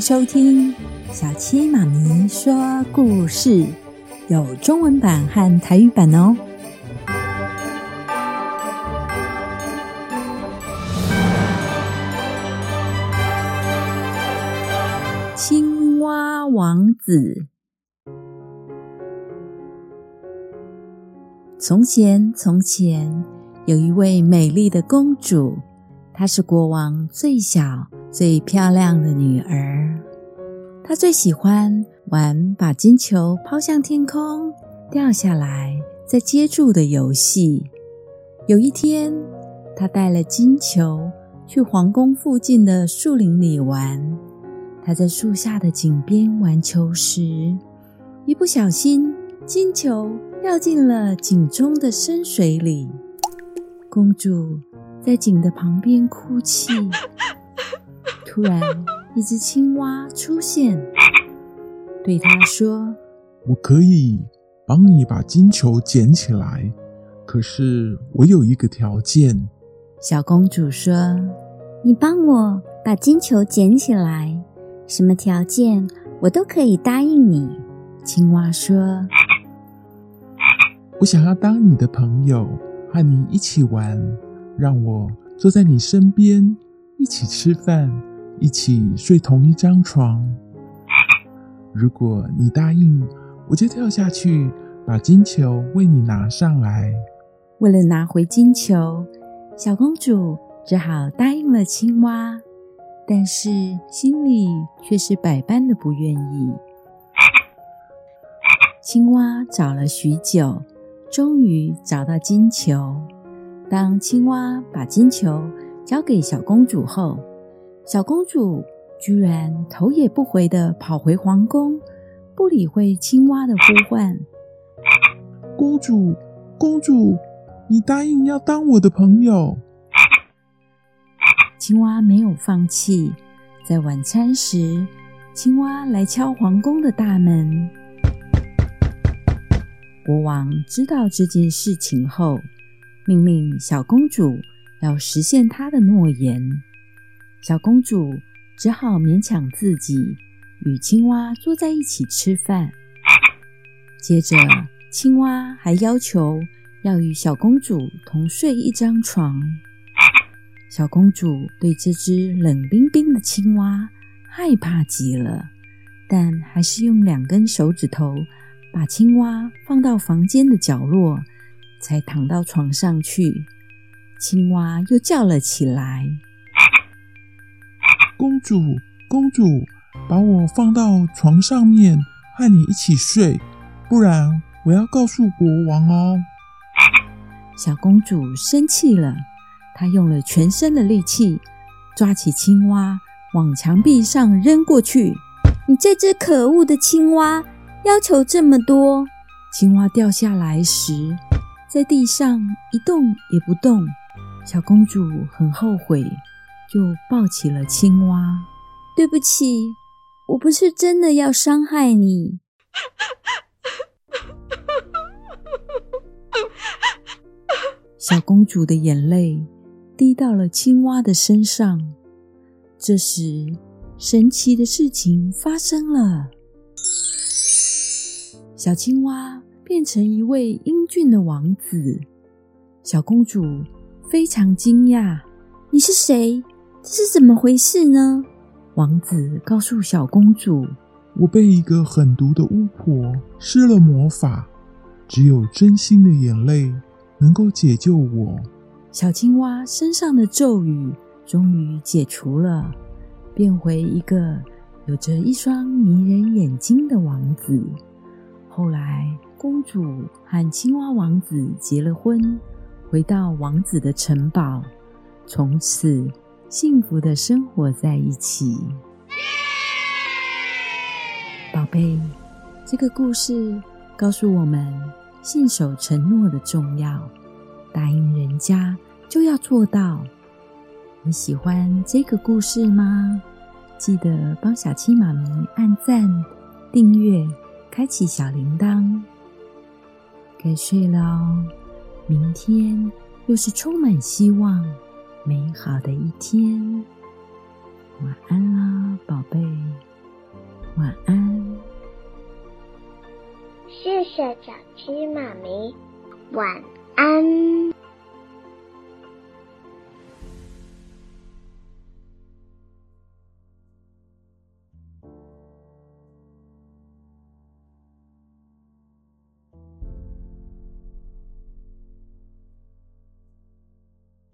收听小七妈咪说故事，有中文版和台语版哦。青蛙王子。从前，从前有一位美丽的公主，她是国王最小，最漂亮的女儿，她最喜欢玩把金球抛向天空，掉下来再接住的游戏。有一天，她带了金球去皇宫附近的树林里玩。她在树下的井边玩球时，一不小心，金球掉进了井中的深水里。公主在井的旁边哭泣。突然，一只青蛙出现，对他说：“我可以帮你把金球捡起来，可是我有一个条件。”小公主说：“你帮我把金球捡起来，什么条件我都可以答应你。”青蛙说：“我想要当你的朋友，和你一起玩，让我坐在你身边，一起吃饭。”一起睡同一张床。如果你答应，我就跳下去把金球为你拿上来。为了拿回金球，小公主只好答应了青蛙，但是心里却是百般的不愿意。青蛙找了许久，终于找到金球。当青蛙把金球交给小公主后，小公主居然头也不回地跑回皇宫，不理会青蛙的呼唤。公主，公主，你答应要当我的朋友。青蛙没有放弃。在晚餐时，青蛙来敲皇宫的大门。国王知道这件事情后，命令小公主要实现她的诺言。小公主只好勉强自己与青蛙坐在一起吃饭。接着，青蛙还要求要与小公主同睡一张床。小公主对这只冷冰冰的青蛙害怕极了，但还是用两根手指头把青蛙放到房间的角落，才躺到床上去。青蛙又叫了起来。公主，公主，把我放到床上面，和你一起睡，不然我要告诉国王哦。小公主生气了，她用了全身的力气，抓起青蛙往墙壁上扔过去。你这只可恶的青蛙，要求这么多！青蛙掉下来时，在地上一动也不动。小公主很后悔。就抱起了青蛙。对不起，我不是真的要伤害你。小公主的眼泪滴到了青蛙的身上。这时，神奇的事情发生了：小青蛙变成一位英俊的王子。小公主非常惊讶：“你是谁？”这是怎么回事呢？王子告诉小公主：“我被一个狠毒的巫婆施了魔法，只有真心的眼泪能够解救我。”小青蛙身上的咒语终于解除了，变回一个有着一双迷人眼睛的王子。后来，公主和青蛙王子结了婚，回到王子的城堡，从此。幸福的生活在一起，宝贝。这个故事告诉我们信守承诺的重要，答应人家就要做到。你喜欢这个故事吗？记得帮小七妈咪按赞、订阅、开启小铃铛。该睡了哦。明天又是充满希望、美好的一天。晚安啦，宝贝。晚安。谢谢小鸡妈咪，晚安。